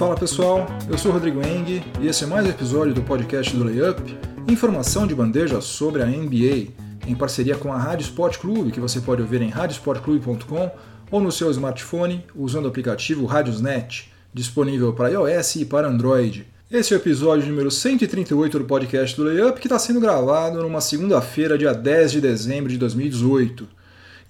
Fala pessoal, eu sou Rodrigo Eng e esse é mais um episódio do podcast do Layup, informação de bandeja sobre a NBA, em parceria com a Rádio Sport Clube, que você pode ouvir em radiosportclube.com ou no seu smartphone usando o aplicativo Radiosnet, disponível para iOS e para Android. Esse é o episódio número 138 do podcast do Layup, que está sendo gravado numa segunda-feira, dia 10 de dezembro de 2018.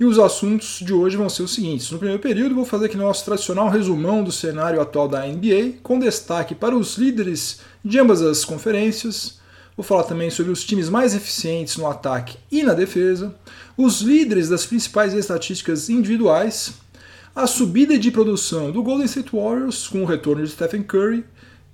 E os assuntos de hoje vão ser os seguintes. No primeiro período, vou fazer aqui nosso tradicional resumão do cenário atual da NBA, com destaque para os líderes de ambas as conferências. Vou falar também sobre os times mais eficientes no ataque e na defesa, os líderes das principais estatísticas individuais, a subida de produção do Golden State Warriors com o retorno de Stephen Curry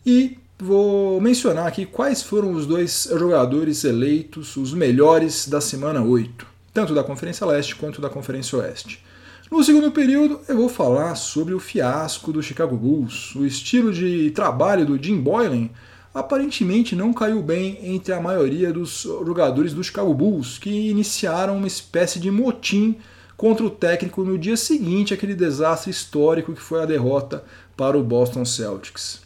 e vou mencionar aqui quais foram os dois jogadores eleitos os melhores da semana 8 tanto da Conferência Leste quanto da Conferência Oeste. No segundo período, eu vou falar sobre o fiasco do Chicago Bulls. O estilo de trabalho do Jim Boylan aparentemente não caiu bem entre a maioria dos jogadores do Chicago Bulls, que iniciaram uma espécie de motim contra o técnico no dia seguinte àquele desastre histórico que foi a derrota para o Boston Celtics.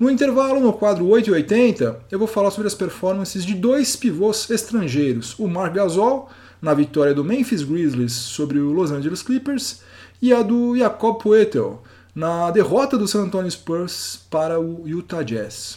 No intervalo, no quadro 8 e 80, eu vou falar sobre as performances de dois pivôs estrangeiros, o Mark Gasol na vitória do Memphis Grizzlies sobre o Los Angeles Clippers e a do Jakob Poeltl na derrota do San Antonio Spurs para o Utah Jazz.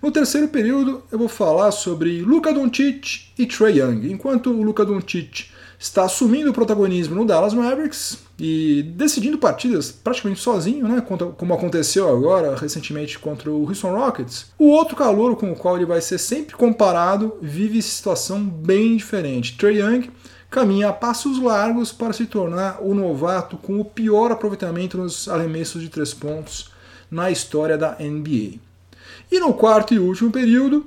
No terceiro período, eu vou falar sobre Luka Doncic e Trey Young. Enquanto o Luka Doncic está assumindo o protagonismo no Dallas Mavericks e decidindo partidas praticamente sozinho, né, como aconteceu agora recentemente contra o Houston Rockets, o outro calor com o qual ele vai ser sempre comparado vive situação bem diferente. Trey Young caminha a passos largos para se tornar o novato com o pior aproveitamento nos arremessos de três pontos na história da NBA. E no quarto e último período,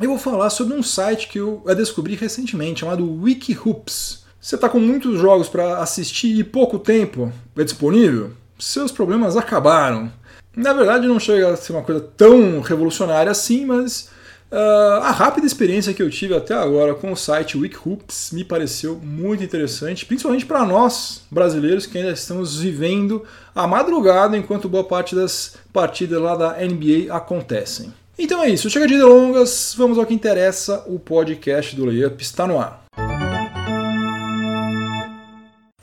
eu vou falar sobre um site que eu descobri recentemente, chamado WikiHoops. Você está com muitos jogos para assistir e pouco tempo é disponível? Seus problemas acabaram. Na verdade, não chega a ser uma coisa tão revolucionária assim, mas uh, a rápida experiência que eu tive até agora com o site WikiHoops me pareceu muito interessante, principalmente para nós brasileiros que ainda estamos vivendo a madrugada enquanto boa parte das partidas lá da NBA acontecem. Então é isso, chega de delongas, vamos ao que interessa, o podcast do Layup está no ar.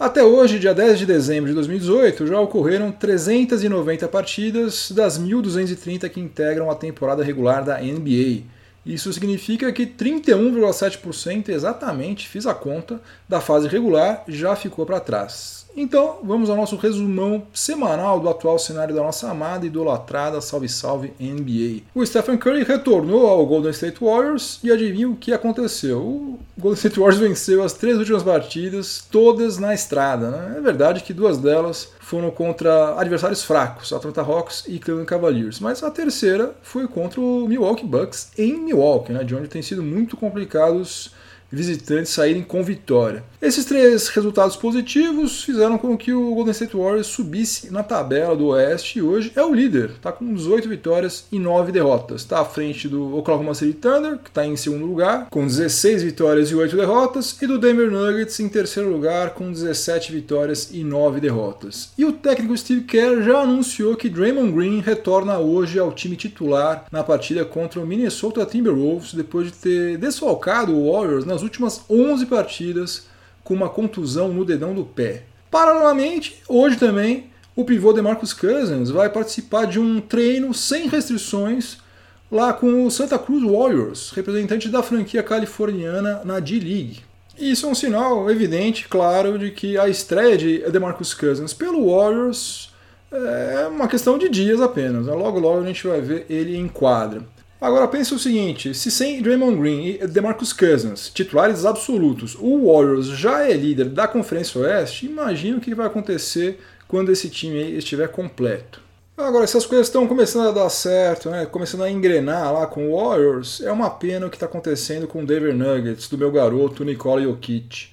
Até hoje, dia 10 de dezembro de 2018, já ocorreram 390 partidas das 1.230 que integram a temporada regular da NBA. Isso significa que 31,7% exatamente, fiz a conta, da fase regular já ficou para trás. Então, vamos ao nosso resumão semanal do atual cenário da nossa amada idolatrada Salve Salve NBA. O Stephen Curry retornou ao Golden State Warriors e adivinha o que aconteceu? O Golden State Warriors venceu as três últimas partidas, todas na estrada. Né? É verdade que duas delas foram contra adversários fracos, Atlanta Hawks e Cleveland Cavaliers, mas a terceira foi contra o Milwaukee Bucks em Milwaukee, né? de onde tem sido muito complicados visitantes saírem com vitória. Esses três resultados positivos fizeram com que o Golden State Warriors subisse na tabela do Oeste e hoje é o líder, está com 18 vitórias e 9 derrotas. Está à frente do Oklahoma City Thunder, que está em segundo lugar, com 16 vitórias e 8 derrotas, e do Denver Nuggets em terceiro lugar, com 17 vitórias e 9 derrotas. E o técnico Steve Kerr já anunciou que Draymond Green retorna hoje ao time titular na partida contra o Minnesota Timberwolves, depois de ter desfalcado o Warriors nas nas últimas 11 partidas com uma contusão no dedão do pé. Paralelamente, hoje também, o pivô DeMarcus Cousins vai participar de um treino sem restrições lá com o Santa Cruz Warriors, representante da franquia californiana na D-League. Isso é um sinal evidente, claro, de que a estreia de DeMarcus Cousins pelo Warriors é uma questão de dias apenas. Logo, logo a gente vai ver ele em quadra. Agora pense o seguinte, se sem Draymond Green e DeMarcus Cousins, titulares absolutos, o Warriors já é líder da Conferência Oeste, imagina o que vai acontecer quando esse time estiver completo. Agora, se as coisas estão começando a dar certo, né, começando a engrenar lá com o Warriors, é uma pena o que está acontecendo com o Denver Nuggets, do meu garoto Nikola Jokic.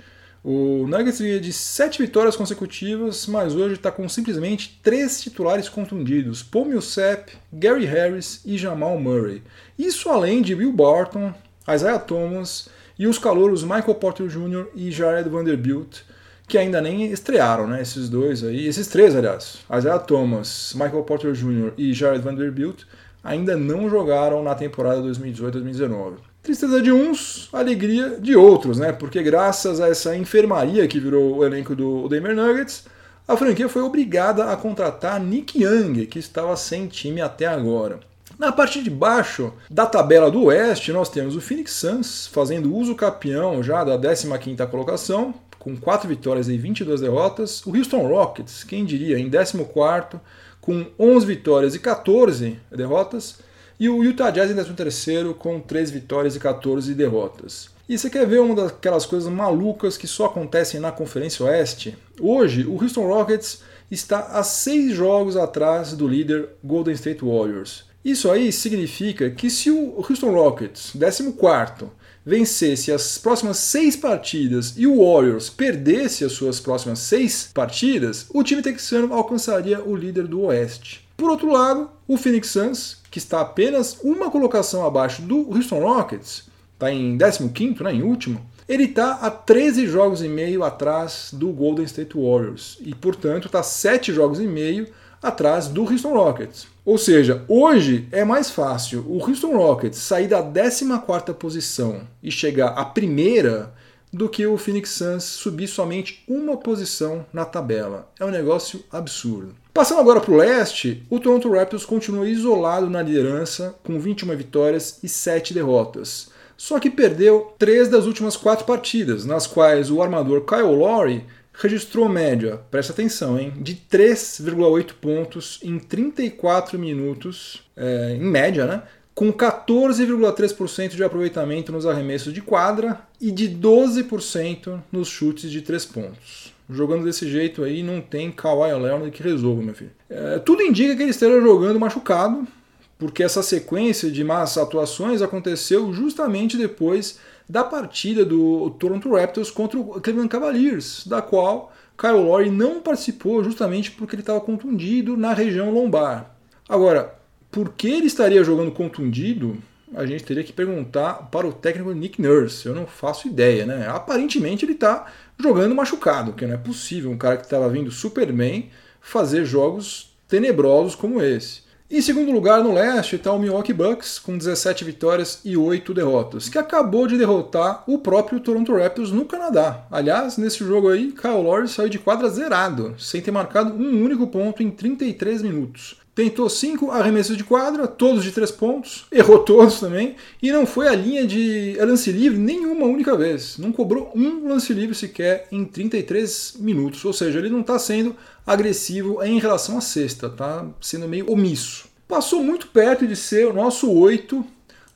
O Nuggets vinha de sete vitórias consecutivas, mas hoje está com simplesmente três titulares contundidos: Paul Millsap, Gary Harris e Jamal Murray. Isso além de Will Barton, Isaiah Thomas e os calouros Michael Porter Jr. e Jared Vanderbilt, que ainda nem estrearam, né? Esses dois aí, esses três, aliás. Isaiah Thomas, Michael Porter Jr. e Jared Vanderbilt ainda não jogaram na temporada 2018-2019. Tristeza de uns, alegria de outros, né? Porque graças a essa enfermaria que virou o elenco do Denver Nuggets, a franquia foi obrigada a contratar Nick Young, que estava sem time até agora. Na parte de baixo da tabela do Oeste, nós temos o Phoenix Suns fazendo uso campeão já da 15ª colocação, com 4 vitórias e 22 derrotas. O Houston Rockets, quem diria, em 14º, com 11 vitórias e 14 derrotas. E o Utah Jazz em 13º, com 3 vitórias e 14 derrotas. E você quer ver uma daquelas coisas malucas que só acontecem na Conferência Oeste? Hoje, o Houston Rockets está a 6 jogos atrás do líder Golden State Warriors. Isso aí significa que se o Houston Rockets, 14º, vencesse as próximas seis partidas e o Warriors perdesse as suas próximas seis partidas, o time texano alcançaria o líder do Oeste. Por outro lado, o Phoenix Suns, que está apenas uma colocação abaixo do Houston Rockets, está em 15º, né, em último, ele está a 13 jogos e meio atrás do Golden State Warriors e, portanto, está 7 jogos e meio atrás do Houston Rockets. Ou seja, hoje é mais fácil o Houston Rockets sair da 14ª posição e chegar à primeira do que o Phoenix Suns subir somente uma posição na tabela. É um negócio absurdo. Passando agora para o leste, o Toronto Raptors continua isolado na liderança com 21 vitórias e 7 derrotas. Só que perdeu três das últimas quatro partidas, nas quais o armador Kyle Lowry registrou média, presta atenção, hein, de 3,8 pontos em 34 minutos, é, em média, né? Com 14,3% de aproveitamento nos arremessos de quadra e de 12% nos chutes de 3 pontos. Jogando desse jeito aí, não tem Kawhi Leonard que resolva, meu filho. É, tudo indica que ele esteja jogando machucado, porque essa sequência de más atuações aconteceu justamente depois da partida do Toronto Raptors contra o Cleveland Cavaliers, da qual Kyle Lowry não participou justamente porque ele estava contundido na região lombar. Agora, por que ele estaria jogando contundido? A gente teria que perguntar para o técnico Nick Nurse. Eu não faço ideia, né? Aparentemente ele está jogando machucado, que não é possível um cara que estava vindo super bem fazer jogos tenebrosos como esse. Em segundo lugar, no leste, está o Milwaukee Bucks, com 17 vitórias e 8 derrotas, que acabou de derrotar o próprio Toronto Raptors no Canadá. Aliás, nesse jogo aí, Kyle Lowry saiu de quadra zerado, sem ter marcado um único ponto em 33 minutos. Tentou cinco arremessos de quadra, todos de três pontos, errou todos também, e não foi a linha de lance livre nenhuma única vez. Não cobrou um lance livre sequer em 33 minutos. Ou seja, ele não está sendo agressivo em relação à sexta, está sendo meio omisso. Passou muito perto de ser o nosso 8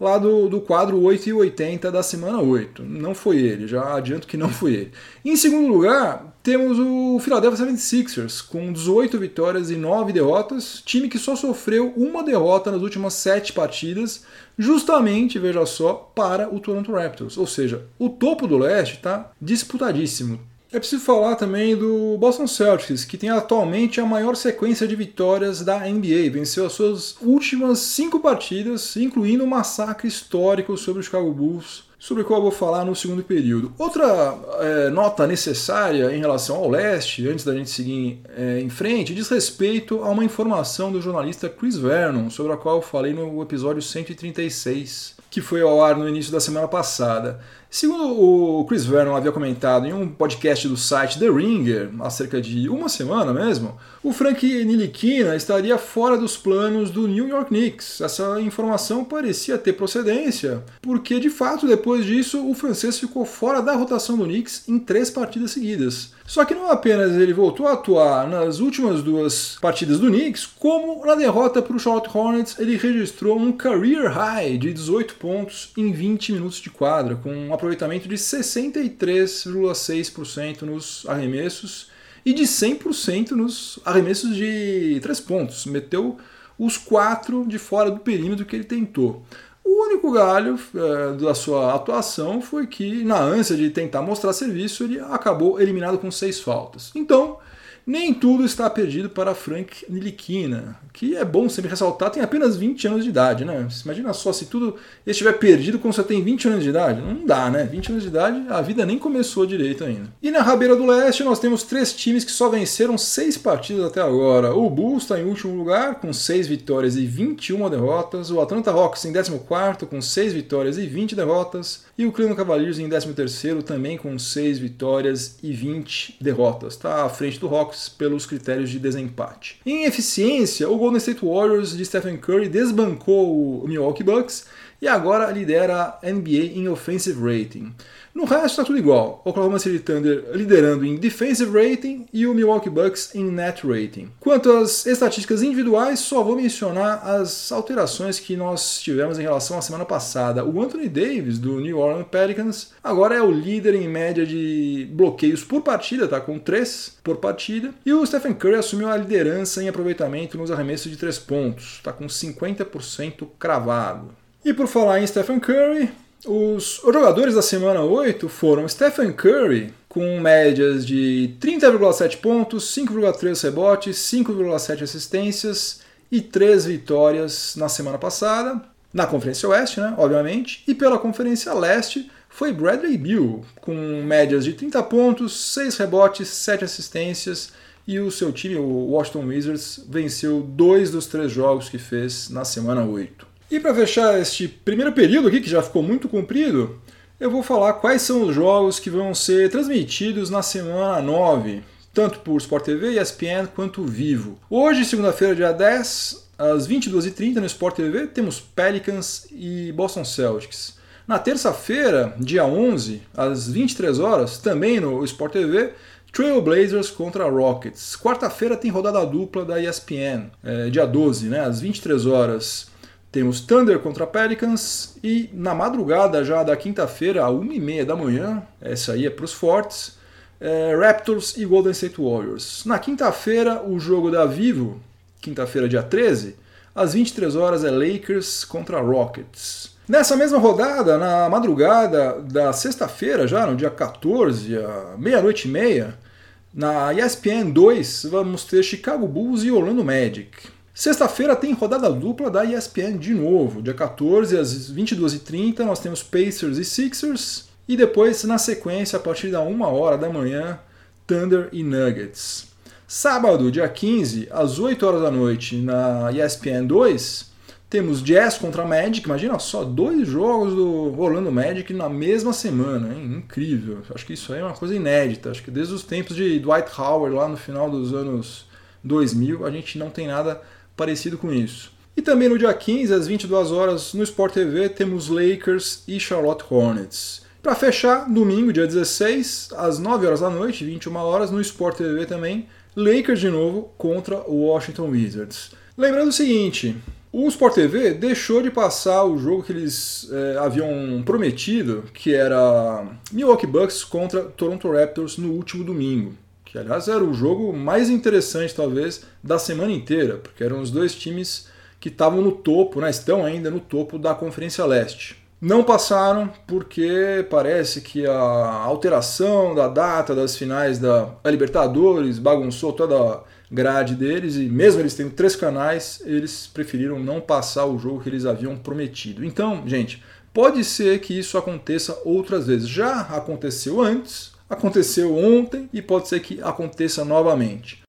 lá do, do quadro 8 e 80 da semana 8. Não foi ele, já adianto que não foi ele. Em segundo lugar, temos o Philadelphia 76ers, com 18 vitórias e 9 derrotas, time que só sofreu uma derrota nas últimas 7 partidas, justamente, veja só, para o Toronto Raptors. Ou seja, o topo do leste está disputadíssimo. É preciso falar também do Boston Celtics, que tem atualmente a maior sequência de vitórias da NBA. Venceu as suas últimas cinco partidas, incluindo um massacre histórico sobre o Chicago Bulls, sobre o qual eu vou falar no segundo período. Outra é, nota necessária em relação ao leste, antes da gente seguir é, em frente, diz respeito a uma informação do jornalista Chris Vernon, sobre a qual eu falei no episódio 136, que foi ao ar no início da semana passada. Segundo o Chris Vernon havia comentado em um podcast do site The Ringer, há cerca de uma semana mesmo, o Frank Niliquina estaria fora dos planos do New York Knicks. Essa informação parecia ter procedência, porque de fato depois disso o francês ficou fora da rotação do Knicks em três partidas seguidas. Só que não apenas ele voltou a atuar nas últimas duas partidas do Knicks, como na derrota para o Charlotte Hornets ele registrou um career high de 18 pontos em 20 minutos de quadra, com aproveitamento de 63,6% nos arremessos e de 100% nos arremessos de 3 pontos. Meteu os quatro de fora do perímetro que ele tentou. O único galho é, da sua atuação foi que, na ânsia de tentar mostrar serviço, ele acabou eliminado com seis faltas. Então, nem tudo está perdido para Frank Nilikina, que é bom sempre ressaltar, tem apenas 20 anos de idade, né? Imagina só se tudo estiver perdido quando você tem 20 anos de idade. Não dá, né? 20 anos de idade, a vida nem começou direito ainda. E na Rabeira do Leste nós temos três times que só venceram seis partidas até agora. O Bulls está em último lugar, com 6 vitórias e 21 derrotas. O Atlanta Hawks em 14 com 6 vitórias e 20 derrotas. E o Cleveland Cavaliers em 13 também com 6 vitórias e 20 derrotas. Está à frente do Hawks pelos critérios de desempate. Em eficiência, o Golden State Warriors de Stephen Curry desbancou o Milwaukee Bucks e agora lidera a NBA em offensive rating. No resto está tudo igual. Oklahoma City Thunder liderando em defensive rating e o Milwaukee Bucks em net rating. Quanto às estatísticas individuais, só vou mencionar as alterações que nós tivemos em relação à semana passada. O Anthony Davis do New Orleans Pelicans agora é o líder em média de bloqueios por partida, tá com 3 por partida, e o Stephen Curry assumiu a liderança em aproveitamento nos arremessos de 3 pontos, está com 50% cravado. E por falar em Stephen Curry, os jogadores da semana 8 foram Stephen Curry, com médias de 30,7 pontos, 5,3 rebotes, 5,7 assistências e 3 vitórias na semana passada, na Conferência Oeste, né, obviamente, e pela Conferência Leste foi Bradley Beal, com médias de 30 pontos, 6 rebotes, 7 assistências, e o seu time, o Washington Wizards, venceu dois dos três jogos que fez na semana 8. E para fechar este primeiro período aqui, que já ficou muito comprido, eu vou falar quais são os jogos que vão ser transmitidos na semana 9, tanto por Sport TV, ESPN quanto Vivo. Hoje, segunda-feira, dia 10, às 22h30 no Sport TV, temos Pelicans e Boston Celtics. Na terça-feira, dia 11, às 23 horas, também no Sport TV, Trailblazers contra Rockets. Quarta-feira tem rodada dupla da ESPN, é, dia 12, né, às 23 horas. Temos Thunder contra Pelicans e na madrugada já da quinta-feira, a 1h30 da manhã, essa aí é para os fortes, é Raptors e Golden State Warriors. Na quinta-feira, o jogo da Vivo, quinta-feira, dia 13, às 23 horas é Lakers contra Rockets. Nessa mesma rodada, na madrugada da sexta-feira, já no dia 14, à meia-noite e meia, na ESPN 2, vamos ter Chicago Bulls e Orlando Magic. Sexta-feira tem rodada dupla da ESPN de novo. Dia 14 às 22h30 nós temos Pacers e Sixers. E depois, na sequência, a partir da 1 hora da manhã, Thunder e Nuggets. Sábado, dia 15, às 8 horas da noite, na ESPN 2, temos Jazz contra Magic. Imagina só, dois jogos do Orlando Magic na mesma semana. Hein? Incrível. Acho que isso aí é uma coisa inédita. Acho que desde os tempos de Dwight Howard, lá no final dos anos 2000, a gente não tem nada parecido com isso. E também no dia 15, às 22 horas, no Sport TV, temos Lakers e Charlotte Hornets. Para fechar, domingo, dia 16, às 9 horas da noite, 21 horas, no Sport TV também, Lakers de novo contra o Washington Wizards. Lembrando o seguinte, o Sport TV deixou de passar o jogo que eles é, haviam prometido, que era Milwaukee Bucks contra Toronto Raptors no último domingo que aliás era o jogo mais interessante talvez da semana inteira, porque eram os dois times que estavam no topo, né, estão ainda no topo da Conferência Leste. Não passaram porque parece que a alteração da data das finais da Libertadores bagunçou toda a grade deles e mesmo eles tendo três canais, eles preferiram não passar o jogo que eles haviam prometido. Então, gente, pode ser que isso aconteça outras vezes. Já aconteceu antes, aconteceu ontem e pode ser que aconteça novamente.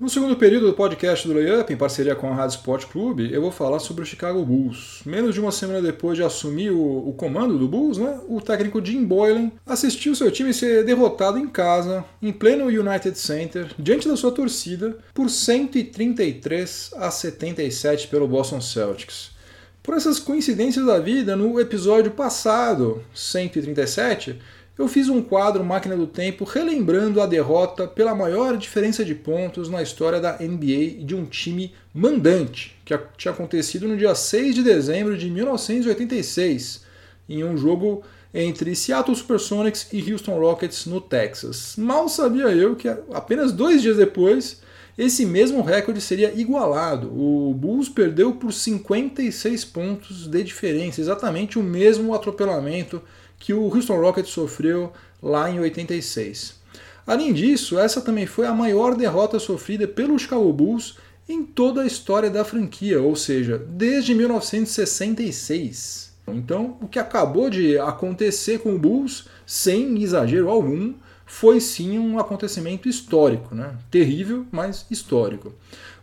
No segundo período do podcast do Layup, em parceria com a Rádio Sport Clube, eu vou falar sobre o Chicago Bulls. Menos de uma semana depois de assumir o, o comando do Bulls, né, o técnico Jim Boylan assistiu seu time ser derrotado em casa, em pleno United Center, diante da sua torcida, por 133 a 77 pelo Boston Celtics. Por essas coincidências da vida, no episódio passado, 137, eu fiz um quadro Máquina do Tempo relembrando a derrota pela maior diferença de pontos na história da NBA de um time mandante, que tinha acontecido no dia 6 de dezembro de 1986, em um jogo entre Seattle Supersonics e Houston Rockets no Texas. Mal sabia eu que apenas dois dias depois esse mesmo recorde seria igualado. O Bulls perdeu por 56 pontos de diferença, exatamente o mesmo atropelamento que o Houston Rockets sofreu lá em 86. Além disso, essa também foi a maior derrota sofrida pelos Chicago Bulls em toda a história da franquia, ou seja, desde 1966. Então, o que acabou de acontecer com o Bulls, sem exagero algum, foi sim um acontecimento histórico, né? terrível, mas histórico.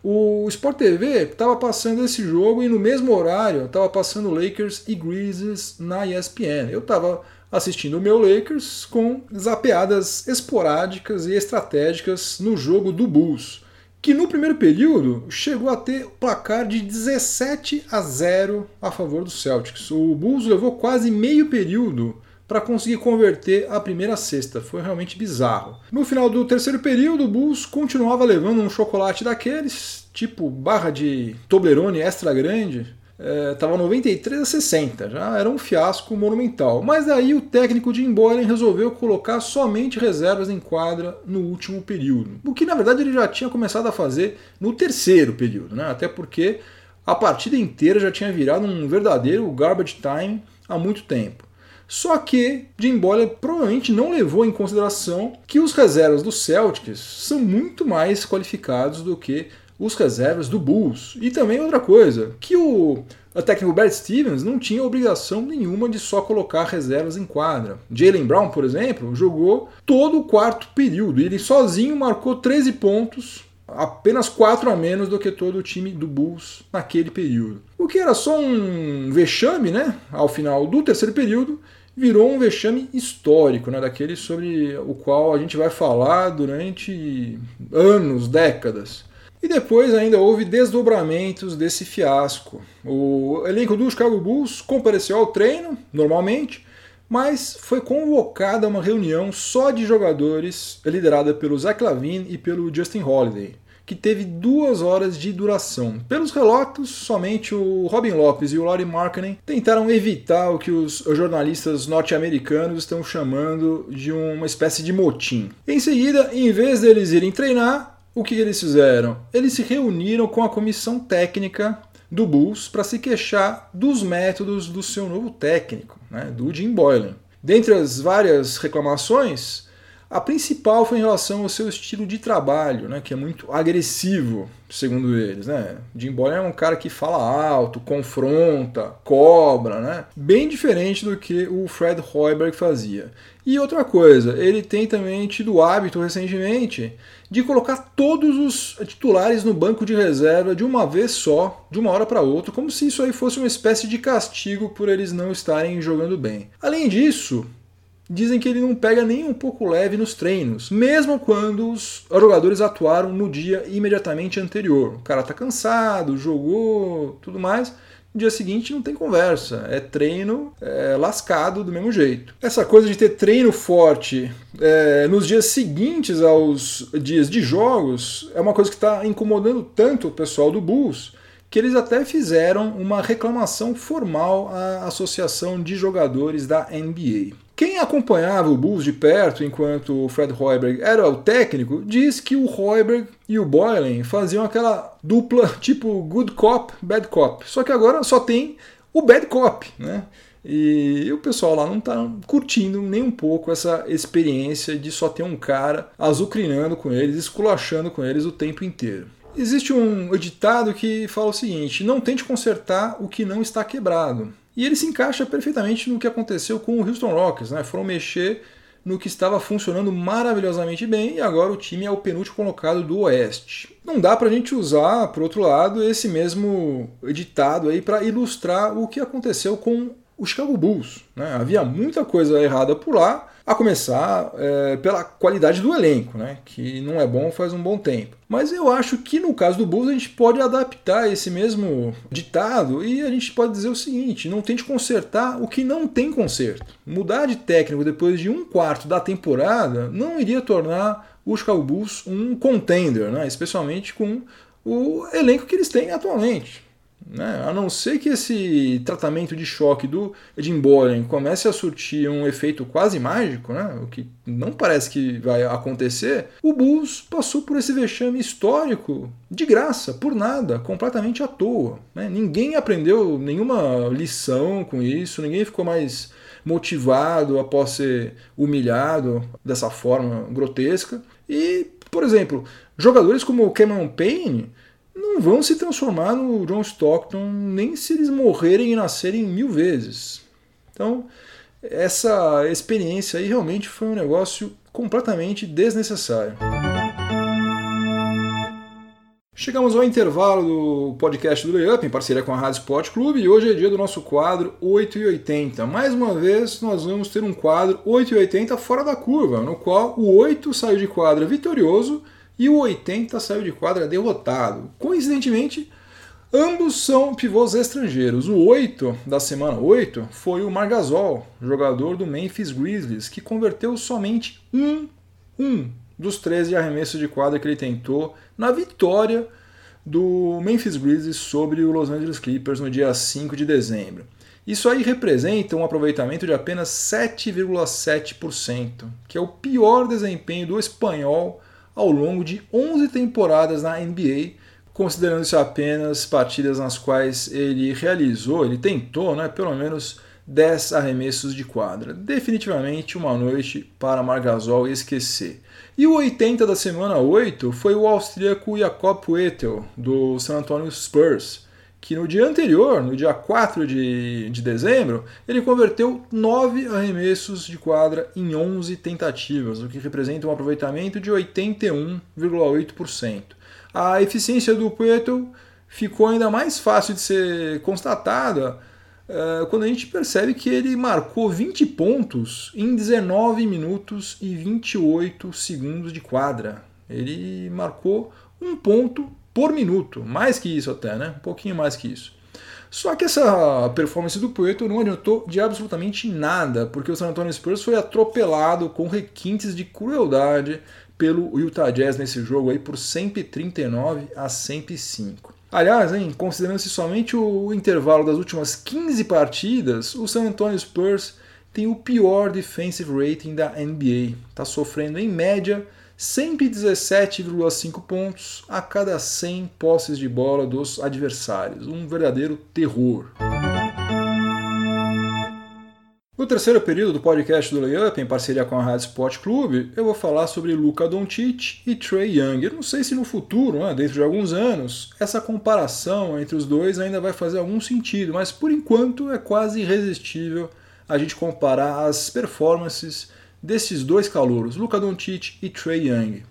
O Sport TV estava passando esse jogo e no mesmo horário estava passando Lakers e Grizzlies na ESPN. Eu estava assistindo o meu Lakers com zapeadas esporádicas e estratégicas no jogo do Bulls que no primeiro período chegou a ter placar de 17 a 0 a favor do Celtics. O Bulls levou quase meio período para conseguir converter a primeira cesta. Foi realmente bizarro. No final do terceiro período, o Bulls continuava levando um chocolate daqueles, tipo barra de Toblerone extra grande, estava é, 93 a 60, já era um fiasco monumental. Mas aí o técnico de Boylan resolveu colocar somente reservas em quadra no último período, o que na verdade ele já tinha começado a fazer no terceiro período, né? até porque a partida inteira já tinha virado um verdadeiro garbage time há muito tempo. Só que Jim Boylan provavelmente não levou em consideração que os reservas do Celtics são muito mais qualificados do que os reservas do Bulls. E também outra coisa, que o técnico Brad Stevens não tinha obrigação nenhuma de só colocar reservas em quadra. Jalen Brown, por exemplo, jogou todo o quarto período ele sozinho marcou 13 pontos, apenas 4 a menos do que todo o time do Bulls naquele período. O que era só um vexame, né, ao final do terceiro período, virou um vexame histórico, né, daquele sobre o qual a gente vai falar durante anos, décadas. E depois ainda houve desdobramentos desse fiasco. O elenco do Chicago Bulls compareceu ao treino, normalmente, mas foi convocada uma reunião só de jogadores, liderada pelo Zach Lavine e pelo Justin Holiday, que teve duas horas de duração. Pelos relatos, somente o Robin Lopes e o Laurie Markkinen tentaram evitar o que os jornalistas norte-americanos estão chamando de uma espécie de motim. Em seguida, em vez deles irem treinar, o que eles fizeram? Eles se reuniram com a comissão técnica do Bulls para se queixar dos métodos do seu novo técnico, né, do Jim Boylan. Dentre as várias reclamações, a principal foi em relação ao seu estilo de trabalho, né, que é muito agressivo, segundo eles. Né? Jim Boylan é um cara que fala alto, confronta, cobra, né? bem diferente do que o Fred Hoiberg fazia. E outra coisa, ele tem também tido o hábito recentemente de colocar todos os titulares no banco de reserva de uma vez só, de uma hora para outra, como se isso aí fosse uma espécie de castigo por eles não estarem jogando bem. Além disso, dizem que ele não pega nem um pouco leve nos treinos, mesmo quando os jogadores atuaram no dia imediatamente anterior. O cara tá cansado, jogou, tudo mais no dia seguinte não tem conversa, é treino é, lascado do mesmo jeito. Essa coisa de ter treino forte é, nos dias seguintes aos dias de jogos é uma coisa que está incomodando tanto o pessoal do Bulls que eles até fizeram uma reclamação formal à Associação de Jogadores da NBA. Quem acompanhava o Bulls de perto enquanto o Fred Hoiberg era o técnico, diz que o Hoiberg e o Boylan faziam aquela dupla tipo good cop, bad cop. Só que agora só tem o bad cop, né? E o pessoal lá não está curtindo nem um pouco essa experiência de só ter um cara azucrinando com eles, esculachando com eles o tempo inteiro. Existe um ditado que fala o seguinte: não tente consertar o que não está quebrado. E ele se encaixa perfeitamente no que aconteceu com o Houston Rockets, né? Foram mexer no que estava funcionando maravilhosamente bem e agora o time é o penúltimo colocado do Oeste. Não dá para a gente usar, por outro lado, esse mesmo ditado aí para ilustrar o que aconteceu com o Chicago Bulls. Né? Havia muita coisa errada por lá, a começar é, pela qualidade do elenco, né? que não é bom faz um bom tempo. Mas eu acho que no caso do Bulls a gente pode adaptar esse mesmo ditado e a gente pode dizer o seguinte: não tente consertar o que não tem conserto. Mudar de técnico depois de um quarto da temporada não iria tornar o Chicago Bulls um contender, né? especialmente com o elenco que eles têm atualmente. Né? A não ser que esse tratamento de choque do Jim Boylan comece a surtir um efeito quase mágico, né? o que não parece que vai acontecer, o Bulls passou por esse vexame histórico de graça, por nada, completamente à toa. Né? Ninguém aprendeu nenhuma lição com isso, ninguém ficou mais motivado após ser humilhado dessa forma grotesca. E, por exemplo, jogadores como Cameron Payne não vão se transformar no John Stockton nem se eles morrerem e nascerem mil vezes. Então, essa experiência aí realmente foi um negócio completamente desnecessário. Chegamos ao intervalo do podcast do Layup, em parceria com a Rádio Sport Clube, e hoje é dia do nosso quadro 8 e 80. Mais uma vez, nós vamos ter um quadro 8 e 80 fora da curva, no qual o 8 saiu de quadra vitorioso e o 80 saiu de quadra derrotado. Coincidentemente, ambos são pivôs estrangeiros. O 8 da semana 8 foi o Margasol, jogador do Memphis Grizzlies, que converteu somente um, um dos 13 arremessos de quadra que ele tentou na vitória do Memphis Grizzlies sobre o Los Angeles Clippers no dia 5 de dezembro. Isso aí representa um aproveitamento de apenas 7,7%, que é o pior desempenho do espanhol ao longo de 11 temporadas na NBA, considerando-se apenas partidas nas quais ele realizou, ele tentou, né, pelo menos 10 arremessos de quadra. Definitivamente uma noite para Margasol esquecer. E o 80 da semana 8 foi o austríaco Jakob Poeltl, do San Antonio Spurs, que no dia anterior, no dia 4 de, de dezembro, ele converteu 9 arremessos de quadra em 11 tentativas, o que representa um aproveitamento de 81,8%. A eficiência do Poeltl ficou ainda mais fácil de ser constatada uh, quando a gente percebe que ele marcou 20 pontos em 19 minutos e 28 segundos de quadra. Ele marcou um ponto por minuto, mais que isso até, né? Um pouquinho mais que isso. Só que essa performance do Puerto não adiantou de absolutamente nada, porque o San Antonio Spurs foi atropelado com requintes de crueldade pelo Utah Jazz nesse jogo aí por 139 a 105. Aliás, hein, considerando-se somente o intervalo das últimas 15 partidas, o San Antonio Spurs tem o pior defensive rating da NBA. Está sofrendo em média 117,5 pontos a cada 100 posses de bola dos adversários. Um verdadeiro terror. No terceiro período do podcast do Layup, em parceria com a Rádio Sport Clube, eu vou falar sobre Luka Doncic e Trey Young. Eu não sei se no futuro, né, dentro de alguns anos, essa comparação entre os dois ainda vai fazer algum sentido, mas por enquanto é quase irresistível a gente comparar as performances desses dois calouros, Luka Doncic e Trey Young.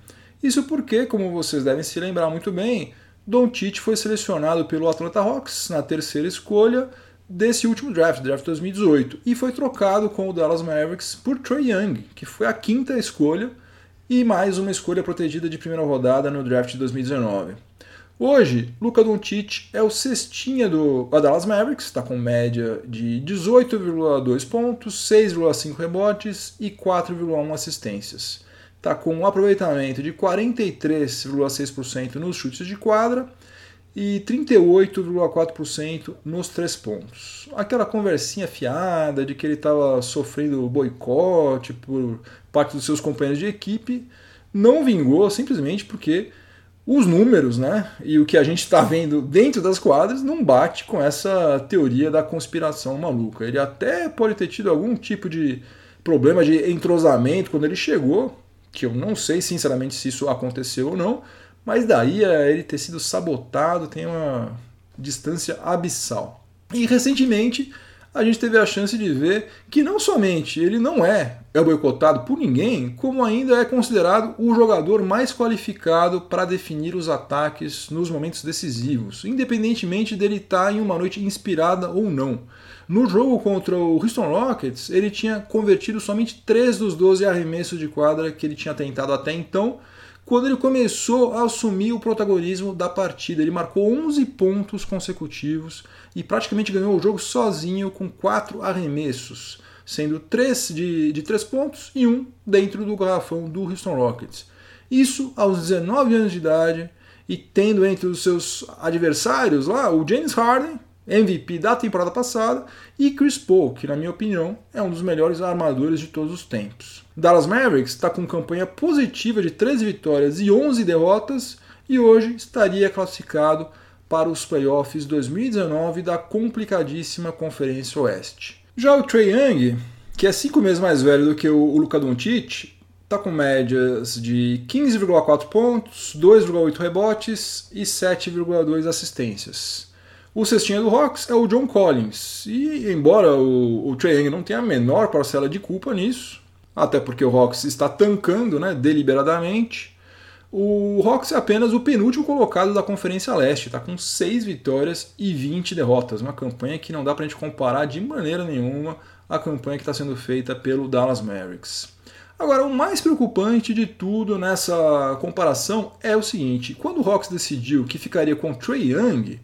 Isso porque, como vocês devem se lembrar muito bem, Doncic foi selecionado pelo Atlanta Hawks na terceira escolha desse último draft, draft 2018, e foi trocado com o Dallas Mavericks por Trey Young, que foi a quinta escolha e mais uma escolha protegida de primeira rodada no draft de 2019. Hoje, Luka Doncic é o cestinha do Dallas Mavericks, está com média de 18,2 pontos, 6,5 rebotes e 4,1 assistências. Está com um aproveitamento de 43,6% nos chutes de quadra e 38,4% nos três pontos. Aquela conversinha fiada de que ele estava sofrendo boicote por parte dos seus companheiros de equipe não vingou simplesmente porque os números, né, e o que a gente está vendo dentro das quadras não bate com essa teoria da conspiração maluca. Ele até pode ter tido algum tipo de problema de entrosamento quando ele chegou, que eu não sei sinceramente se isso aconteceu ou não, mas daí a ele ter sido sabotado tem uma distância abissal. E recentemente a gente teve a chance de ver que não somente ele não é, é boicotado por ninguém, como ainda é considerado o jogador mais qualificado para definir os ataques nos momentos decisivos, independentemente dele estar em uma noite inspirada ou não. No jogo contra o Houston Rockets, ele tinha convertido somente 3 dos 12 arremessos de quadra que ele tinha tentado até então, quando ele começou a assumir o protagonismo da partida. Ele marcou 11 pontos consecutivos e praticamente ganhou o jogo sozinho com quatro arremessos, sendo três de, de três pontos e um dentro do garrafão do Houston Rockets. Isso aos 19 anos de idade e tendo entre os seus adversários lá o James Harden, MVP da temporada passada, e Chris Paul, que na minha opinião é um dos melhores armadores de todos os tempos. Dallas Mavericks está com campanha positiva de 13 vitórias e 11 derrotas e hoje estaria classificado para os playoffs 2019 da complicadíssima Conferência Oeste. Já o Trey Young, que é 5 meses mais velho do que o Luka Doncic, está com médias de 15,4 pontos, 2,8 rebotes e 7,2 assistências. O cestinha do Hawks é o John Collins, e embora o, o Trae Young não tenha a menor parcela de culpa nisso, até porque o Hawks está tancando né, deliberadamente, o Hawks é apenas o penúltimo colocado da Conferência Leste, está com 6 vitórias e 20 derrotas, uma campanha que não dá para a gente comparar de maneira nenhuma a campanha que está sendo feita pelo Dallas Mavericks. Agora, o mais preocupante de tudo nessa comparação é o seguinte: quando o Hawks decidiu que ficaria com Trey Young,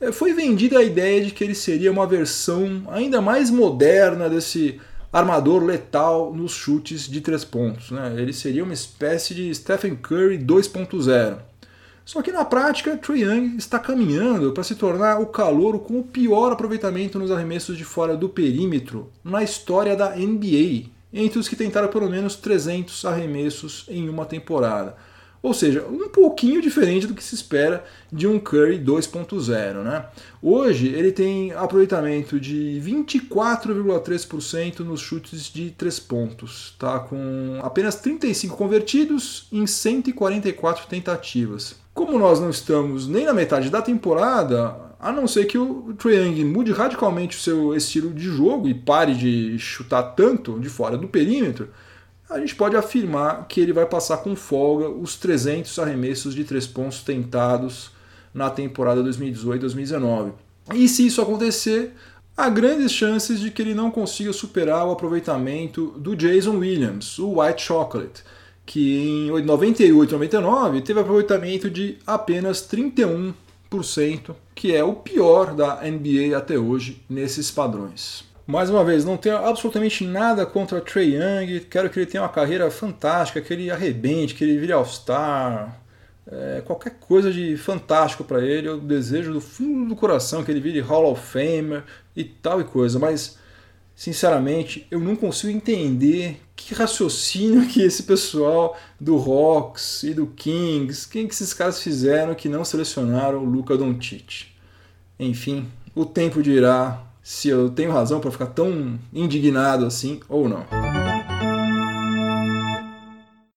é, foi vendida a ideia de que ele seria uma versão ainda mais moderna desse armador letal nos chutes de três pontos. Né? Ele seria uma espécie de Stephen Curry 2.0. Só que na prática, Trae Young está caminhando para se tornar o calouro com o pior aproveitamento nos arremessos de fora do perímetro na história da NBA, entre os que tentaram pelo menos 300 arremessos em uma temporada. Ou seja, um pouquinho diferente do que se espera de um Curry 2.0. Né? Hoje ele tem aproveitamento de 24,3% nos chutes de 3 pontos, tá? com apenas 35 convertidos em 144 tentativas. Como nós não estamos nem na metade da temporada, a não ser que o Trae Young mude radicalmente o seu estilo de jogo e pare de chutar tanto de fora do perímetro, a gente pode afirmar que ele vai passar com folga os 300 arremessos de três pontos tentados na temporada 2018-2019. E se isso acontecer, há grandes chances de que ele não consiga superar o aproveitamento do Jason Williams, o White Chocolate, que em 98-99 teve aproveitamento de apenas 31%, que é o pior da NBA até hoje nesses padrões. Mais uma vez, não tenho absolutamente nada contra Trey Young. Quero que ele tenha uma carreira fantástica, que ele arrebente, que ele vire All-Star. É, qualquer coisa de fantástico para ele. Eu desejo do fundo do coração que ele vire Hall of Famer e tal e coisa. Mas, sinceramente, eu não consigo entender que raciocínio que esse pessoal do Hawks e do Kings, quem que esses caras fizeram que não selecionaram o Luca Doncic. Enfim, o tempo dirá se eu tenho razão para ficar tão indignado assim ou não.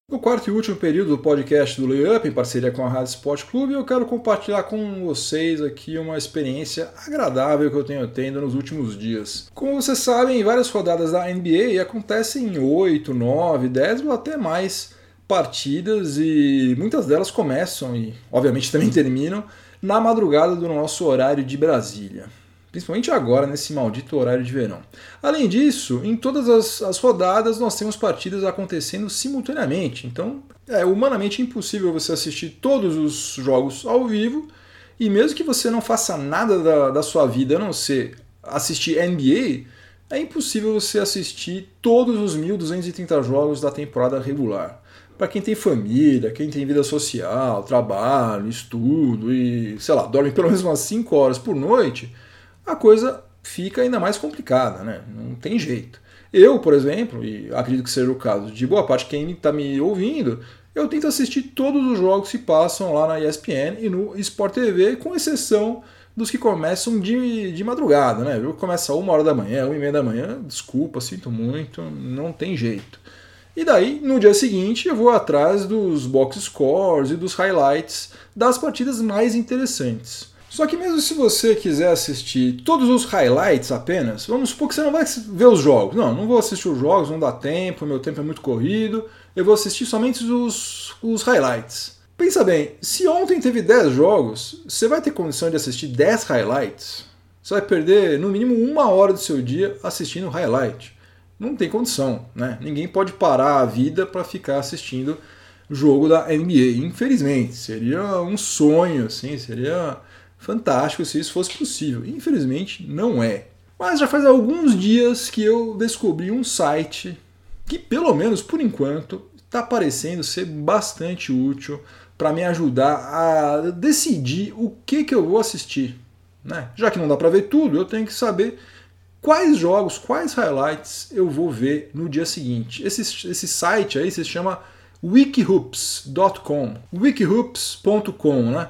No quarto e último período do podcast do Layup, em parceria com a Rádio Sport Clube, eu quero compartilhar com vocês aqui uma experiência agradável que eu tenho tendo nos últimos dias. Como vocês sabem, várias rodadas da NBA acontecem 8, 9, 10 ou até mais partidas e muitas delas começam e, obviamente, também terminam na madrugada do nosso horário de Brasília principalmente agora, nesse maldito horário de verão. Além disso, em todas as, as rodadas nós temos partidas acontecendo simultaneamente, então é humanamente impossível você assistir todos os jogos ao vivo, e mesmo que você não faça nada da, da sua vida a não ser assistir NBA, é impossível você assistir todos os 1.230 jogos da temporada regular. Para quem tem família, quem tem vida social, trabalho, estudo e, sei lá, dorme pelo menos umas 5 horas por noite, a coisa fica ainda mais complicada, né? Não tem jeito. Eu, por exemplo, e acredito que seja o caso de boa parte de quem está me ouvindo, eu tento assistir todos os jogos que passam lá na ESPN e no Sport TV, com exceção dos que começam de, de madrugada, né? Eu começa uma hora da manhã, uma e meia da manhã, desculpa, sinto muito, não tem jeito. E daí, no dia seguinte, eu vou atrás dos box scores e dos highlights das partidas mais interessantes. Só que mesmo se você quiser assistir todos os highlights apenas, vamos supor que você não vai ver os jogos. Não, não vou assistir os jogos, não dá tempo, meu tempo é muito corrido. Eu vou assistir somente os, os highlights. Pensa bem, se ontem teve 10 jogos, você vai ter condição de assistir 10 highlights? Você vai perder no mínimo uma hora do seu dia assistindo highlight. Não tem condição, né? Ninguém pode parar a vida para ficar assistindo jogo da NBA. Infelizmente, seria um sonho, assim, seria fantástico se isso fosse possível. Infelizmente, não é. Mas já faz alguns dias que eu descobri um site que, pelo menos por enquanto, está parecendo ser bastante útil para me ajudar a decidir o que, que eu vou assistir. Né? Já que não dá para ver tudo, eu tenho que saber quais jogos, quais highlights eu vou ver no dia seguinte. Esse, esse site aí se chama wikihoops.com, wikihoops.com, né?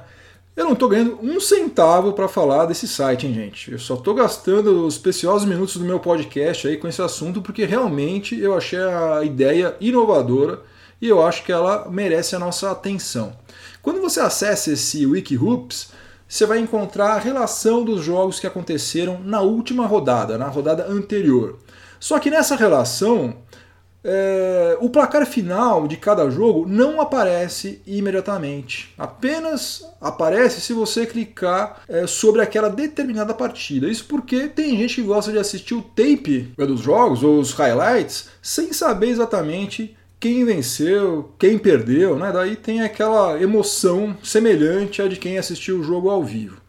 Eu não estou ganhando um centavo para falar desse site, hein, gente? Eu só estou gastando os preciosos minutos do meu podcast aí com esse assunto porque realmente eu achei a ideia inovadora e eu acho que ela merece a nossa atenção. Quando você acessa esse WikiHoops, você vai encontrar a relação dos jogos que aconteceram na última rodada, na rodada anterior. Só que nessa relação, é, o placar final de cada jogo não aparece imediatamente. Apenas aparece se você clicar é, sobre aquela determinada partida. Isso porque tem gente que gosta de assistir o tape dos jogos ou os highlights sem saber exatamente quem venceu, quem perdeu, né? Daí tem aquela emoção semelhante à de quem assistiu o jogo ao vivo.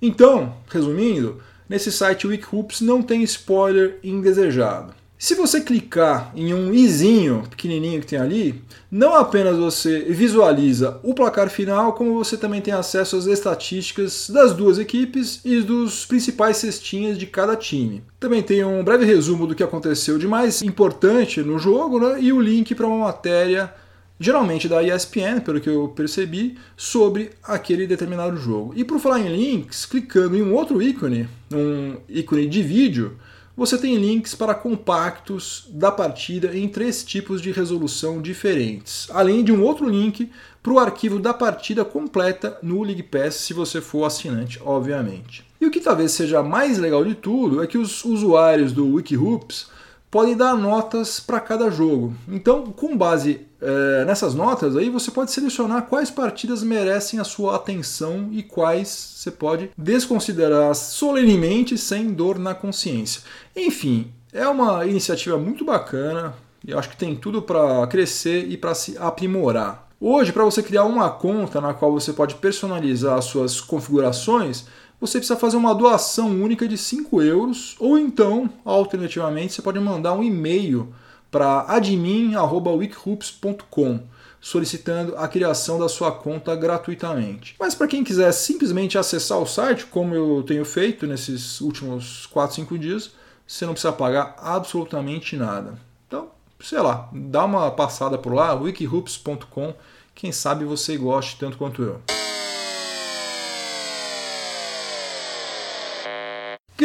Então, resumindo, nesse site Wikihoops não tem spoiler indesejado. Se você clicar em um izinho pequenininho que tem ali, não apenas você visualiza o placar final, como você também tem acesso às estatísticas das duas equipes e dos principais cestinhas de cada time. Também tem um breve resumo do que aconteceu de mais importante no jogo né, e o link para uma matéria, geralmente da ESPN, pelo que eu percebi, sobre aquele determinado jogo. E por falar em links, clicando em um outro ícone, um ícone de vídeo, você tem links para compactos da partida em três tipos de resolução diferentes, além de um outro link para o arquivo da partida completa no League Pass, se você for assinante, obviamente. E o que talvez seja mais legal de tudo é que os usuários do WikiHoops podem dar notas para cada jogo. Então, com base é, nessas notas, aí você pode selecionar quais partidas merecem a sua atenção e quais você pode desconsiderar solenemente sem dor na consciência. Enfim, é uma iniciativa muito bacana. Eu acho que tem tudo para crescer e para se aprimorar. Hoje, para você criar uma conta na qual você pode personalizar as suas configurações, você precisa fazer uma doação única de 5 euros, ou então, alternativamente, você pode mandar um e-mail para admin.wikihoops.com solicitando a criação da sua conta gratuitamente. Mas para quem quiser simplesmente acessar o site, como eu tenho feito nesses últimos 4, 5 dias, você não precisa pagar absolutamente nada. Então, sei lá, dá uma passada por lá, wikihoops.com, quem sabe você goste tanto quanto eu.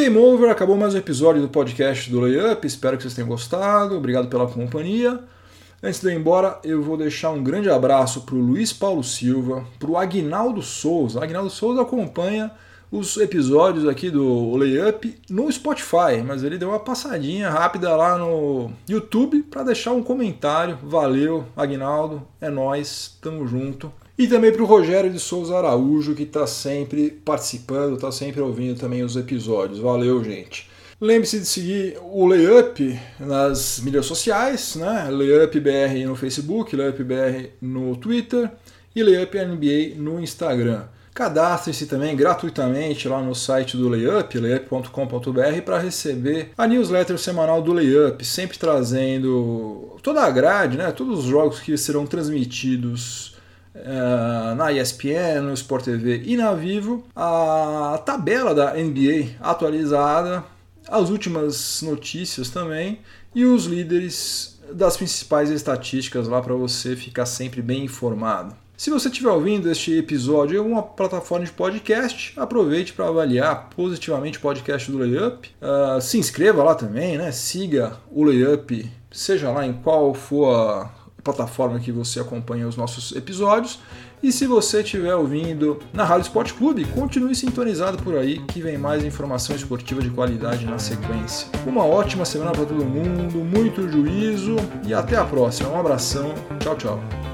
Game over, acabou mais um episódio do podcast do Layup. Espero que vocês tenham gostado. Obrigado pela companhia. Antes de ir embora, eu vou deixar um grande abraço para o Luiz Paulo Silva, para o Agnaldo Souza. Agnaldo Souza acompanha os episódios aqui do Layup no Spotify, mas ele deu uma passadinha rápida lá no YouTube para deixar um comentário. Valeu, Agnaldo, é nós, tamo junto. E também para o Rogério de Souza Araújo, que está sempre participando, está sempre ouvindo também os episódios. Valeu, gente! Lembre-se de seguir o Layup nas mídias sociais, né? LayupBR no Facebook, LayupBR no Twitter e Layup NBA no Instagram. Cadastre-se também gratuitamente lá no site do Layup, layup.com.br, para receber a newsletter semanal do Layup, sempre trazendo toda a grade, né? todos os jogos que serão transmitidos Uh, na ESPN, no Sport TV e na Vivo, a tabela da NBA atualizada, as últimas notícias também e os líderes das principais estatísticas lá para você ficar sempre bem informado. Se você estiver ouvindo este episódio em alguma plataforma de podcast, aproveite para avaliar positivamente o podcast do Layup. Uh, se inscreva lá também, né? siga o Layup, seja lá em qual for a plataforma que você acompanha os nossos episódios. E se você estiver ouvindo na Rádio Esporte Clube, continue sintonizado por aí que vem mais informação esportiva de qualidade na sequência. Uma ótima semana para todo mundo, muito juízo e até a próxima. Um abração, tchau, tchau.